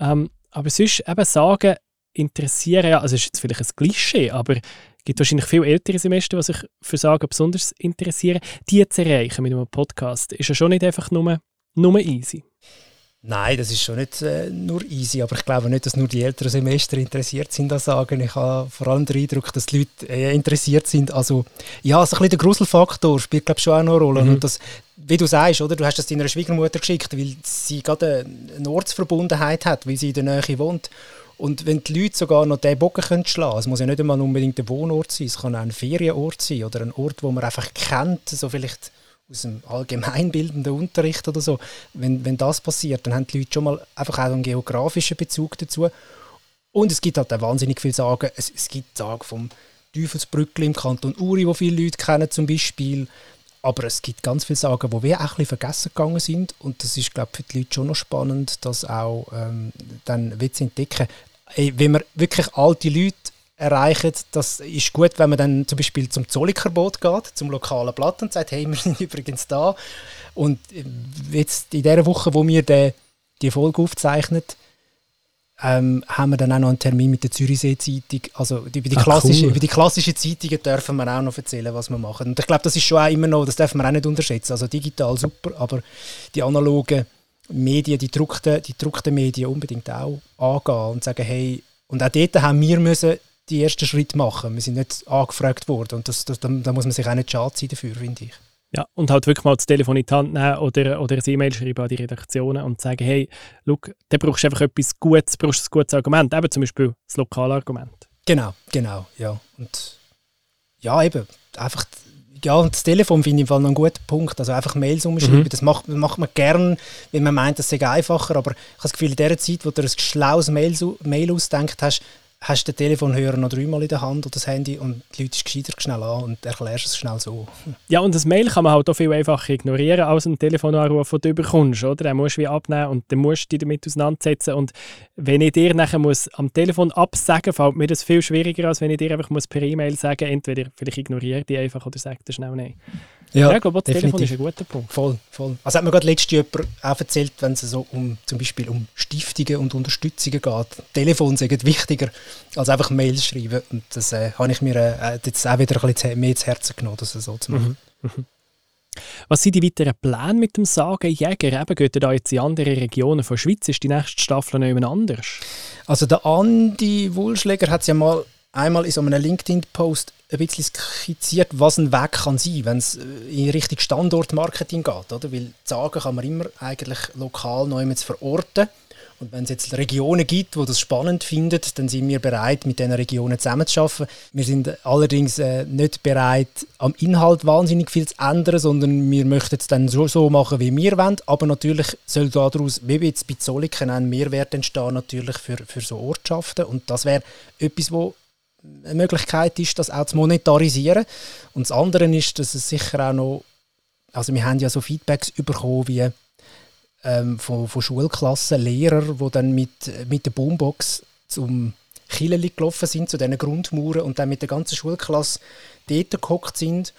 Ähm, aber sonst eben Sagen interessieren, ja, also ist jetzt vielleicht ein Klischee, aber gibt wahrscheinlich viele ältere Semester, die sich für Sagen besonders interessieren. Die zu erreichen mit einem Podcast ist ja schon nicht einfach nur, nur easy. Nein, das ist schon nicht äh, nur easy, aber ich glaube nicht, dass nur die älteren Semester interessiert sind das Sagen. Ich habe vor allem den Eindruck, dass die Leute äh, interessiert sind. Also ja, so ein bisschen der Gruselfaktor spielt glaube schon auch noch eine Rolle. Mhm. Und das, wie du sagst, oder, du hast das deiner Schwiegermutter geschickt, weil sie gerade eine Ortsverbundenheit hat, weil sie in der Nähe wohnt. Und wenn die Leute sogar noch den Bogen können schlagen es muss ja nicht einmal unbedingt ein Wohnort sein, es kann auch ein Ferienort sein oder ein Ort, wo man einfach kennt, so vielleicht aus dem allgemeinbildenden Unterricht oder so, wenn, wenn das passiert, dann haben die Leute schon mal einfach auch einen geografischen Bezug dazu. Und es gibt halt auch wahnsinnig viele Sagen. Es, es gibt Sagen vom Teufelsbrückli im Kanton Uri, wo viele Leute kennen zum Beispiel. Aber es gibt ganz viele Sagen, die wir auch ein vergessen gegangen sind. Und das ist, glaube ich, für die Leute schon noch spannend, das auch ähm, dann zu entdecken. Ey, wenn man wirklich alte Leute erreichen. Das ist gut, wenn man dann zum Beispiel zum Zollikerbot geht, zum lokalen Blatt und sagt, hey, [laughs] wir sind übrigens da. Und jetzt in der Woche, wo wir die, die Folge aufzeichnen, ähm, haben wir dann auch noch einen Termin mit der Zürichsee-Zeitung. Also über die, klassische, cool. über die klassischen Zeitungen dürfen wir auch noch erzählen, was wir machen. Und ich glaube, das ist schon auch immer noch, das dürfen wir auch nicht unterschätzen. Also digital super, aber die analogen Medien, die gedruckten, die gedruckten Medien unbedingt auch angehen und sagen, hey, und auch dort haben wir müssen die ersten Schritte machen. Wir sind nicht angefragt worden und das, das, da, da muss man sich auch nicht schade sein dafür, finde ich. Ja, und halt wirklich mal das Telefon in die Hand nehmen oder, oder ein E-Mail schreiben an die Redaktionen und sagen, hey, look, da brauchst du einfach etwas Gutes, brauchst ein gutes Argument, eben zum Beispiel das lokale Argument. Genau, genau, ja. Und ja, eben, einfach, ja, und das Telefon finde ich im Fall noch einen guten Punkt, also einfach Mails umschreiben, mhm. das macht, macht man gern, wenn man meint, das sei einfacher, aber ich habe das Gefühl, in der Zeit, wo du ein schlaues Mail, Mail ausdenkt hast, hast du den Telefonhörer noch dreimal in der Hand oder das Handy und die Leute gescheiter schnell an und erklärst es schnell so. Ja, und das Mail kann man halt auch viel einfacher ignorieren als einen Telefonanruf, den du bekommst, oder? Den musst du wie abnehmen und dann musst du dich damit auseinandersetzen und wenn ich dir nachher muss am Telefon absagen, fällt mir das viel schwieriger, als wenn ich dir einfach muss per E-Mail sagen entweder vielleicht ignoriere die einfach oder sag dir schnell Nein. Ja, ja ich glaube, das Telefon ist ein guter Punkt. Voll, voll. Also hat mir gerade letztes Jahr auch erzählt, wenn es so um, zum Beispiel um Stiftungen und Unterstützungen geht, Telefon sind wichtiger als einfach Mails schreiben. Und das äh, habe ich mir äh, jetzt auch wieder ein bisschen mehr ins Herzen genommen, das so zu machen. Mhm. Mhm. Was sind die weiteren Pläne mit dem Sagenjäger? Eben, geht da jetzt in andere Regionen von der Schweiz? Ist die nächste Staffel noch jemand anders? Also der Andi Wulschläger hat es ja mal einmal in so einem LinkedIn-Post ein bisschen skizziert, was ein Weg kann sein, wenn es äh, in Richtung Standortmarketing geht. Oder? Weil Sagen kann man immer eigentlich lokal neu verorten. Und wenn es jetzt Regionen gibt, wo das spannend findet, dann sind wir bereit, mit diesen Regionen zusammenzuarbeiten. Wir sind allerdings äh, nicht bereit, am Inhalt wahnsinnig viel zu ändern, sondern wir möchten es dann so, so machen, wie wir wollen. Aber natürlich soll daraus, wie jetzt bei Zolliken, ein Mehrwert entstehen natürlich für, für so Ortschaften. Und das wäre etwas, wo eine Möglichkeit ist, das auch zu monetarisieren. Und das andere ist, dass es sicher auch noch, also wir haben ja so Feedbacks bekommen wie ähm, von, von Schulklassen, Lehrer, die dann mit, mit der Boombox zum Killeli gelaufen sind, zu diesen Grundmauern und dann mit der ganzen Schulklasse dort gehockt sind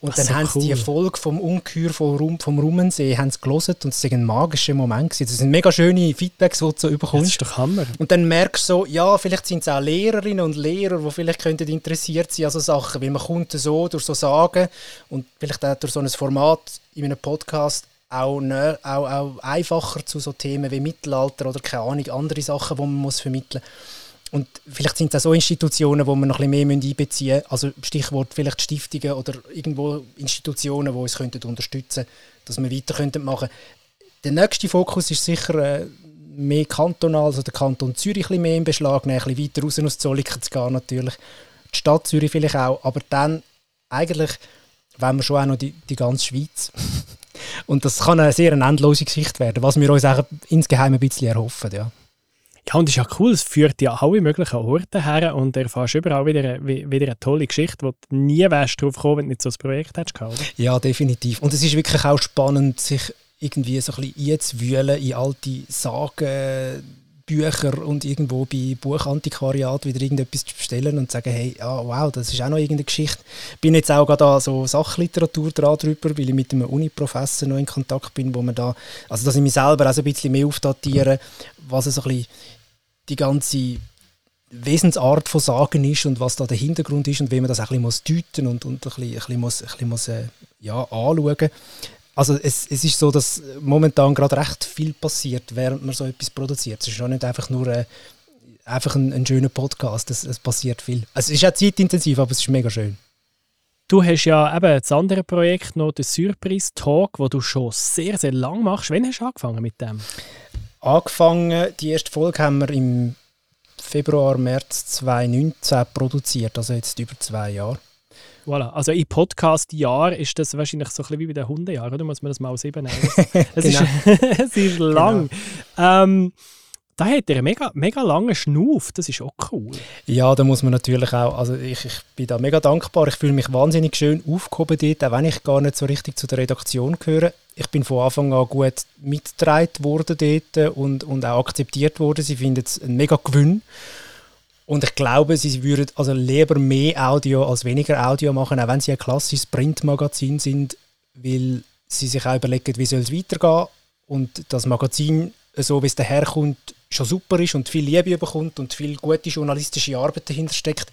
und dann haben cool. sie die Folge vom Ungeheuer vom, Rum, vom Rummensee haben sie und es war ein magischer Moment. Gewesen. Das sind mega schöne Feedbacks, die du so bekommst. Das ist doch Hammer. Und dann merkst du so, ja, vielleicht sind es auch Lehrerinnen und Lehrer, die vielleicht könnten interessiert sein an so Sachen, weil man kommt so durch so Sagen und vielleicht auch durch so ein Format in einem Podcast auch, ne, auch, auch einfacher zu so Themen wie Mittelalter oder keine Ahnung, andere Sachen, die man muss vermitteln muss. Und vielleicht sind es auch so Institutionen, wo wir noch ein bisschen mehr einbeziehen müssen. Also Stichwort vielleicht Stiftungen oder irgendwo Institutionen, die uns könnten unterstützen könnten, dass wir weiter könnten machen Der nächste Fokus ist sicher äh, mehr kantonal, also der Kanton Zürich ein mehr in Beschlag ein bisschen weiter raus aus Zolliken zu gehen natürlich. Die Stadt Zürich vielleicht auch, aber dann eigentlich wollen wir schon auch noch die, die ganze Schweiz. [laughs] Und das kann eine sehr endlose Geschichte werden, was wir uns auch insgeheim ein bisschen erhoffen, ja. Ja, und ist ja cool, es führt ja alle möglichen Orte her und du erfährst überall wieder, wieder eine tolle Geschichte, wo du nie wärst drauf gekommen, wenn du nicht so ein Projekt hättest oder? Ja, definitiv. Und es ist wirklich auch spannend, sich irgendwie so ein bisschen einzuwühlen in alte Sagen, Bücher und irgendwo bei Buchantiquariat wieder irgendetwas zu bestellen und zu sagen, hey, ah, wow, das ist auch noch irgendeine Geschichte. Ich bin jetzt auch gerade an so Sachliteratur dran drüber, weil ich mit einem Uni-Professor noch in Kontakt bin, wo man da, also dass ich mich selber auch so ein bisschen mehr aufdatiere, was so ein bisschen die ganze Wesensart von Sagen ist und was da der Hintergrund ist und wie man das ein bisschen muss und, und ein bisschen, ein bisschen muss, ein bisschen muss, äh, ja, anschauen also es, es ist so, dass momentan gerade recht viel passiert, während man so etwas produziert. Es ist auch nicht einfach nur äh, einfach ein, ein schöner Podcast, es, es passiert viel. Also es ist auch zeitintensiv, aber es ist mega schön. Du hast ja eben das andere Projekt noch, den Surprise Talk, wo du schon sehr, sehr lang machst. Wann hast du angefangen mit dem? Angefangen, die erste Folge haben wir im Februar, März 2019 produziert, also jetzt über zwei Jahre. Voilà. Also im Podcast-Jahr ist das wahrscheinlich so ein bisschen wie bei den Hundejahren, oder? Muss man das mal sieben nehmen? [laughs] Es genau. ist, [laughs] es ist lang. Genau. Ähm, da hat er einen mega, mega langen Schnuff, das ist auch cool. Ja, da muss man natürlich auch, also ich, ich bin da mega dankbar, ich fühle mich wahnsinnig schön aufgehoben dort, auch wenn ich gar nicht so richtig zu der Redaktion gehöre. Ich bin von Anfang an gut mitgetragen worden dort und, und auch akzeptiert worden. Sie finden es ein mega Gewinn. Und ich glaube, sie würden also lieber mehr Audio als weniger Audio machen, auch wenn sie ein klassisches Printmagazin sind, weil sie sich auch überlegen, wie soll es weitergehen. Und das Magazin, so wie es daherkommt, schon super ist und viel Liebe bekommt und viel gute journalistische Arbeit dahinter steckt,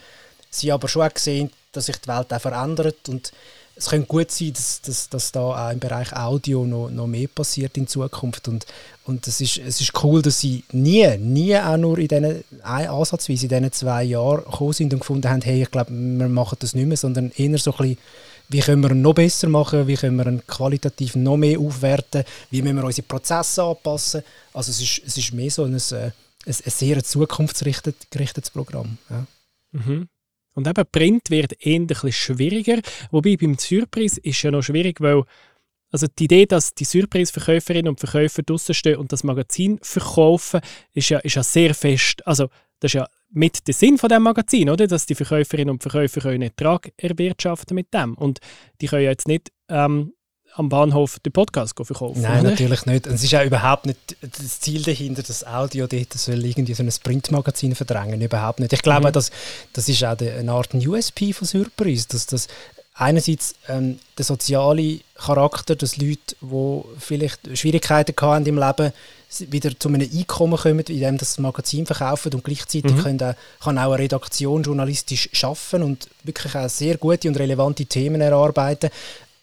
sie aber schon auch gesehen, dass sich die Welt auch verändert und es könnte gut sein, dass, dass, dass da auch im Bereich Audio noch, noch mehr passiert in Zukunft und, und es, ist, es ist cool, dass sie nie, nie auch nur in diesen, ansatzweise in diesen zwei Jahren gekommen sind und gefunden haben, hey, ich glaube, wir machen das nicht mehr, sondern eher so ein bisschen wie können wir ihn noch besser machen, wie können wir ihn qualitativ noch mehr aufwerten, wie müssen wir unsere Prozesse anpassen. Also es ist, es ist mehr so ein, ein, ein sehr zukunftsgerichtetes Programm. Ja. Mhm. Und eben Print wird bisschen schwieriger, wobei beim Surprise ist ja noch schwierig, weil also die Idee, dass die Surprise-Verkäuferinnen und Verkäufer draußen stehen und das Magazin verkaufen, ist ja, ist ja sehr fest. Also das ist ja mit der Sinn von dem Magazin, oder? Dass die Verkäuferinnen und Verkäufer können Ertrag erwirtschaften mit dem und die können ja jetzt nicht ähm, am Bahnhof den Podcast verkaufen. Nein, oder? natürlich nicht. Und es ist ja überhaupt nicht das Ziel dahinter, das Audio dort soll irgendwie so ein Printmagazin verdrängen. Überhaupt nicht. Ich glaube, mhm. das, das ist auch eine Art USP von Surprise, dass das einerseits ähm, der soziale Charakter, dass Leute, die vielleicht Schwierigkeiten hatten im Leben, wieder zu einem Einkommen kommen, indem das Magazin verkaufen und gleichzeitig mhm. können, kann auch eine Redaktion journalistisch schaffen und wirklich auch sehr gute und relevante Themen erarbeiten.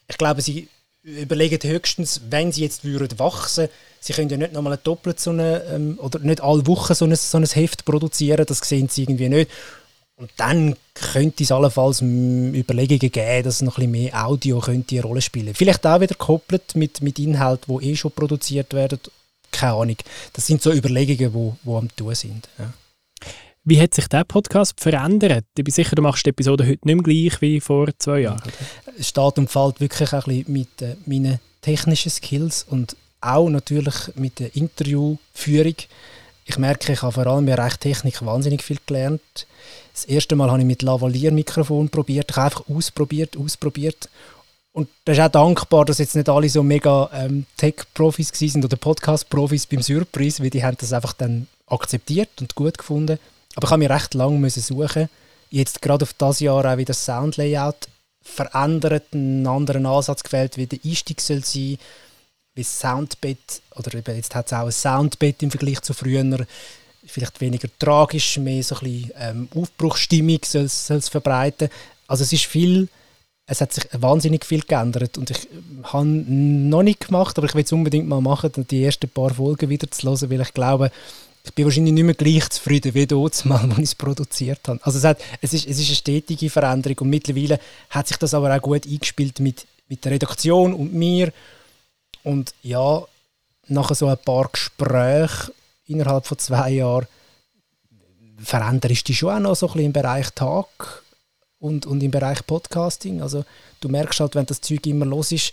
Ich glaube, sie überlegen höchstens, wenn sie jetzt würden wachsen sie können ja nicht nochmal doppelt so eine, ähm, oder nicht alle Wochen so ein, so ein Heft produzieren, das sehen sie irgendwie nicht. Und dann könnte es allenfalls Überlegungen geben, dass noch ein bisschen mehr Audio könnte eine Rolle spielen Vielleicht auch wieder gekoppelt mit, mit Inhalten, die eh schon produziert werden. Keine Ahnung. Das sind so Überlegungen, die wo, wo am tun sind. Ja. Wie hat sich der Podcast verändert? Ich bin sicher, du machst die Episode heute nicht mehr gleich wie vor zwei Jahren. Es steht und fällt wirklich ein bisschen mit äh, meinen technischen Skills und auch natürlich mit der Interviewführung. Ich merke, ich habe vor allem in Bereich Technik wahnsinnig viel gelernt. Das erste Mal habe ich mit Lavalier-Mikrofon probiert. Ich habe einfach ausprobiert, ausprobiert. Und das ist auch dankbar, dass jetzt nicht alle so mega ähm, Tech-Profis sind oder Podcast-Profis beim Surprise, weil die haben das einfach dann akzeptiert und gut gefunden. Aber ich habe mich recht lange müssen suchen. Jetzt gerade auf das Jahr auch wieder das Soundlayout verändert, einen anderen Ansatz gewählt, wie der Einstieg soll sein, wie das Soundbett, oder eben jetzt hat es auch ein Soundbett im Vergleich zu früher, vielleicht weniger tragisch, mehr so ein bisschen ähm, Aufbruchsstimmung soll es verbreiten. Also es ist viel, es hat sich wahnsinnig viel geändert und ich habe noch nicht gemacht, aber ich will es unbedingt mal machen, die ersten paar Folgen wieder zu hören, weil ich glaube, ich bin wahrscheinlich nicht mehr gleich zufrieden wie dort mal, [laughs] als ich es produziert habe. Also es, hat, es, ist, es ist eine stetige Veränderung und mittlerweile hat sich das aber auch gut eingespielt mit, mit der Redaktion und mir und ja, nach so ein paar Gesprächen innerhalb von zwei Jahren veränderst du dich schon auch noch so ein bisschen im Bereich Tag und, und im Bereich Podcasting. Also du merkst halt, wenn das Zeug immer los ist,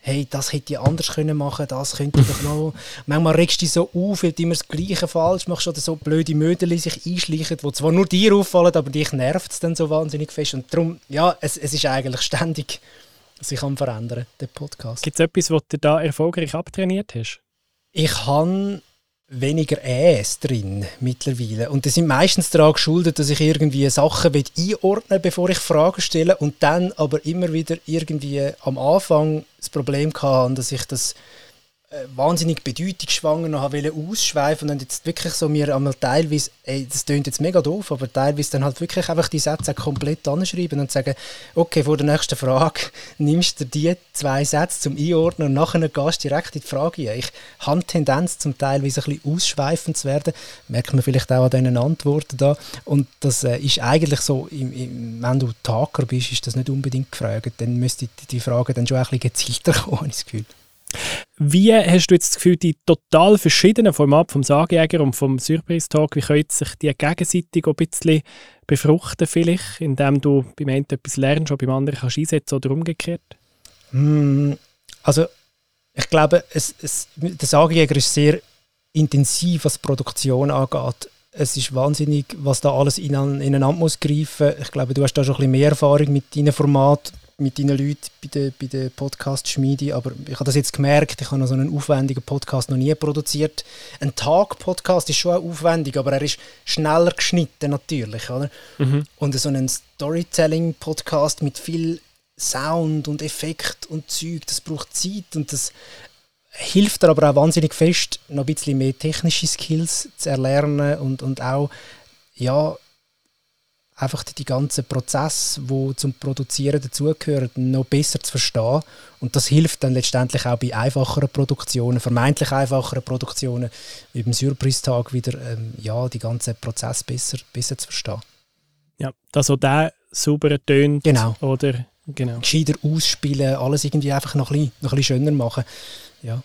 hey, das hätte ich anders können machen, das könnte ich doch noch. [laughs] Manchmal regst du dich so auf, weil du immer das Gleiche falsch machst oder so blöde Mödel sich einschleichen, die zwar nur dir auffallen, aber dich nervt es dann so wahnsinnig fest. Und darum, ja, es, es ist eigentlich ständig sich am verändern, der Podcast. Gibt es etwas, was du da erfolgreich abtrainiert hast? Ich habe weniger Äs drin mittlerweile. Und das sind meistens daran geschuldet, dass ich irgendwie Sachen einordnen bevor ich Fragen stelle und dann aber immer wieder irgendwie am Anfang das Problem hatte, dass ich das wahnsinnig bedeutungsschwanger noch ausschweifen und jetzt wirklich so mir einmal teilweise, ey, das klingt jetzt mega doof, aber teilweise dann halt wirklich einfach die Sätze komplett anschreiben und sagen, okay, vor der nächsten Frage [laughs] nimmst du die zwei Sätze zum Einordnen und nachher gehst du direkt in die Frage ein. Ich habe Tendenz, zum Teilweise ein bisschen ausschweifend zu werden, merkt man vielleicht auch an diesen Antworten da und das äh, ist eigentlich so, wenn du Taker bist, ist das nicht unbedingt gefragt, dann müsste die, die Frage dann schon ein bisschen gezielter [laughs] kommen, habe ich das Gefühl. Wie hast du jetzt das Gefühl, die total verschiedenen Formate vom Sagjäger und vom Surprise Talk, wie können sich die gegenseitig ein bisschen befruchten vielleicht, indem du beim einen etwas lernst und beim anderen kannst einsetzen oder umgekehrt? Mm, also ich glaube, es, es, der Sagjäger ist sehr intensiv, was die Produktion angeht. Es ist wahnsinnig, was da alles ineinander muss greifen. Ich glaube, du hast da schon ein bisschen mehr Erfahrung mit deinem Format mit deinen Leuten bei der, bei der Podcast-Schmiede, aber ich habe das jetzt gemerkt, ich habe noch so einen aufwendigen Podcast noch nie produziert. Ein Tag-Podcast ist schon aufwendig, aber er ist schneller geschnitten natürlich, oder? Mhm. Und so ein Storytelling-Podcast mit viel Sound und Effekt und Zeug, das braucht Zeit und das hilft dir aber auch wahnsinnig fest, noch ein bisschen mehr technische Skills zu erlernen und, und auch ja, einfach die ganzen Prozesse, die zum Produzieren dazugehören, noch besser zu verstehen. Und das hilft dann letztendlich auch bei einfacheren Produktionen, vermeintlich einfacheren Produktionen, wie beim Surprise-Tag wieder, ähm, ja, die ganzen Prozesse besser, besser zu verstehen. Ja, dass auch der sauber tönt. Genau. Oder, genau. Gescheiter ausspielen, alles irgendwie einfach noch ein bisschen, noch ein bisschen schöner machen. Ja.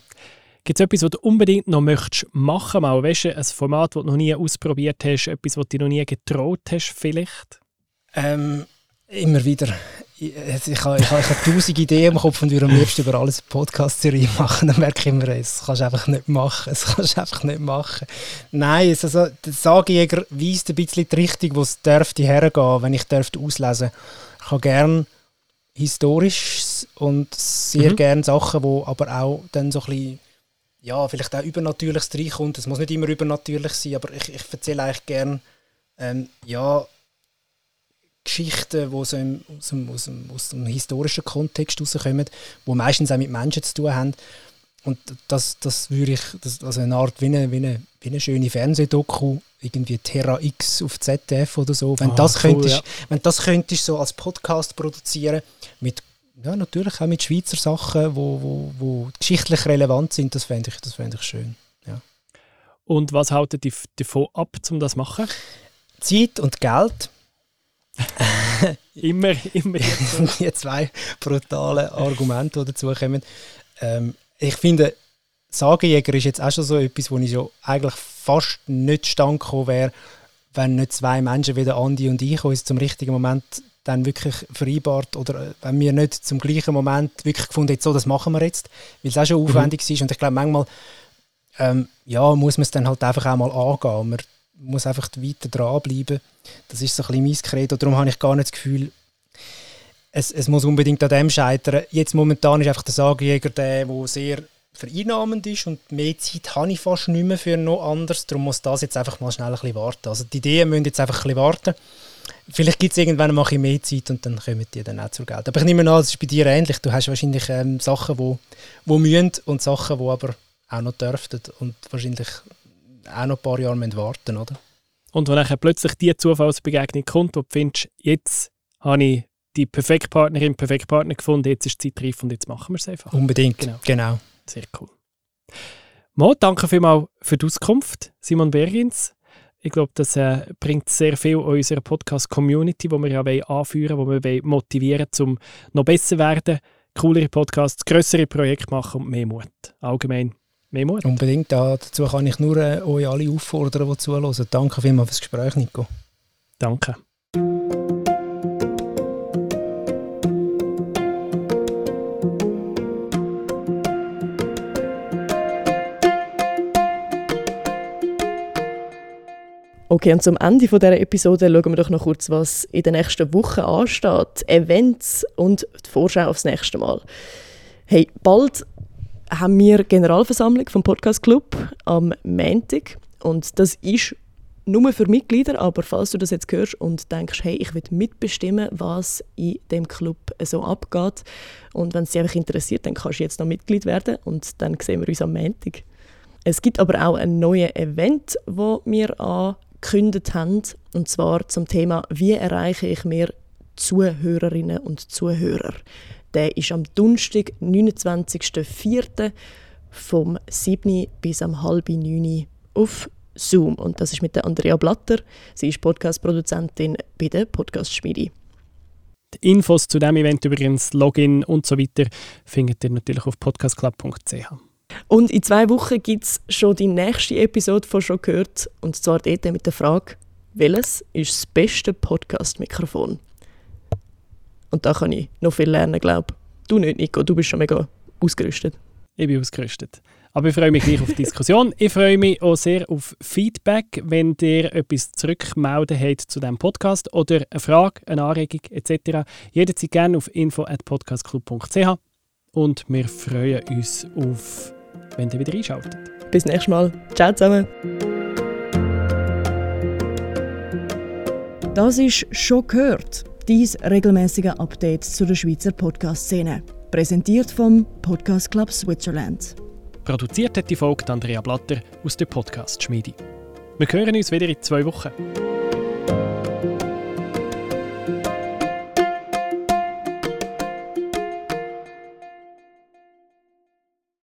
Gibt es etwas, was du unbedingt noch möchtest machen mal? Weißt du, ein Format, das du noch nie ausprobiert hast, etwas, was du noch nie getraut hast vielleicht? Ähm, immer wieder. Ich, ich, habe, ich, habe, ich habe tausend Ideen im Kopf und würde am liebsten über alles eine Podcast-Serie [laughs] machen. Dann merke ich immer, das kannst du einfach nicht machen. Das kannst du einfach nicht machen. Nein, also, der Sagjäger weist ein bisschen die Richtung, wo es dürfte hergehen, wenn ich dürfte auslesen. Ich habe gerne historisch und sehr mhm. gerne Sachen, wo aber auch dann so ein bisschen ja, vielleicht auch Übernatürliches reinkommt. Es muss nicht immer übernatürlich sein, aber ich, ich erzähle eigentlich gerne ähm, ja, Geschichten, die so im, aus, dem, aus, dem, aus dem historischen Kontext herauskommen, die meistens auch mit Menschen zu tun haben. Und das, das würde ich, das, also eine Art wie eine, wie eine, wie eine schöne Fernsehdoku, irgendwie Terra X auf ZDF oder so, wenn, oh, das, cool, könntest, ja. wenn das könntest so als Podcast produzieren, mit ja, natürlich auch mit Schweizer Sachen, wo, wo, wo geschichtlich relevant sind, das fände ich, das ich schön. Ja. Und was haltet ihr davon ab, um das zu machen? Zeit und Geld. [laughs] immer, immer. [laughs] die zwei brutalen Argumente, die dazu kommen. Ähm, ich finde, Sagejäger ist jetzt auch schon so etwas, wo ich so eigentlich fast nicht stand wäre, wenn nicht zwei Menschen wie der Andi und ich uns zum richtigen Moment dann wirklich vereinbart oder äh, wenn wir nicht zum gleichen Moment wirklich gefunden haben, so, das machen wir jetzt, weil es auch schon mhm. aufwendig mhm. ist und ich glaube, manchmal ähm, ja, muss man es dann halt einfach auch mal angehen. Man muss einfach weiter dranbleiben. Das ist so ein bisschen mein Credo. Darum habe ich gar nicht das Gefühl, es, es muss unbedingt an dem scheitern. Jetzt momentan ist einfach der Sagjäger der, der sehr vereinnahmend ist und mehr Zeit habe ich fast nicht mehr für noch anderes. Darum muss das jetzt einfach mal schnell ein bisschen warten. Also die Ideen müssen jetzt einfach ein bisschen warten. Vielleicht gibt es irgendwann mal ein mehr Zeit und dann kommen die dann auch zur Geld. Aber ich nehme an, es ist bei dir ähnlich. Du hast wahrscheinlich ähm, Sachen, die wo, wo müssen und Sachen, die aber auch noch dürften und wahrscheinlich auch noch ein paar Jahre müssen warten oder? Und wenn dann plötzlich die Zufallsbegegnung kommt, wo du findest, jetzt habe ich die perfekte Partnerin, perfekten Partner gefunden, jetzt ist die Zeit reif und jetzt machen wir es einfach. Unbedingt, genau. genau. Sehr cool. Mo, danke vielmals für die Auskunft, Simon Bergins. Ich glaube, das äh, bringt sehr viel unserer Podcast-Community, die wir ja wollen anführen wollen, die wir wollen motivieren um noch besser zu werden, coolere Podcasts, größere Projekte machen und mehr Mut. Allgemein mehr Mut. Unbedingt. Ja, dazu kann ich nur äh, euch alle auffordern, die zuhören. Danke vielmals fürs Gespräch, Nico. Danke. Okay, und zum Ende dieser Episode schauen wir doch noch kurz, was in den nächsten Wochen ansteht. Events und die Vorschau aufs nächste Mal. Hey, bald haben wir Generalversammlung vom Podcast Club am Montag. Und das ist nur für Mitglieder, aber falls du das jetzt hörst und denkst, hey, ich will mitbestimmen, was in dem Club so abgeht. Und wenn es dich einfach interessiert, dann kannst du jetzt noch Mitglied werden und dann sehen wir uns am Montag. Es gibt aber auch ein neues Event, das wir angekündigt haben, und zwar zum Thema «Wie erreiche ich mehr Zuhörerinnen und Zuhörer?» Der ist am Donnerstag, 29.04. vom 7. bis am halb 9. auf Zoom. Und das ist mit der Andrea Blatter. Sie ist Podcast-Produzentin bei der Podcast-Schmiede. Die Infos zu diesem Event, übrigens Login und so weiter, findet ihr natürlich auf podcastclub.ch. Und in zwei Wochen gibt es schon die nächste Episode von «Schon gehört». Und zwar dort mit der Frage, welches ist das beste Podcast-Mikrofon? Und da kann ich noch viel lernen, glaube ich. Du nicht, Nico, du bist schon mega ausgerüstet. Ich bin ausgerüstet. Aber ich freue mich gleich auf die Diskussion. Ich freue mich auch sehr auf Feedback, wenn ihr etwas zurückmelden habt zu diesem Podcast oder eine Frage, eine Anregung etc. Jederzeit gerne auf info.podcastclub.ch und wir freuen uns auf, wenn ihr wieder einschaltet. Bis nächstes Mal. Ciao zusammen. Das ist «Schon gehört», dies regelmäßige Update zu der Schweizer Podcast-Szene. Präsentiert vom Podcast Club Switzerland. Produziert hat die Folge Andrea Blatter aus der Podcast-Schmiede. Wir hören uns wieder in zwei Wochen.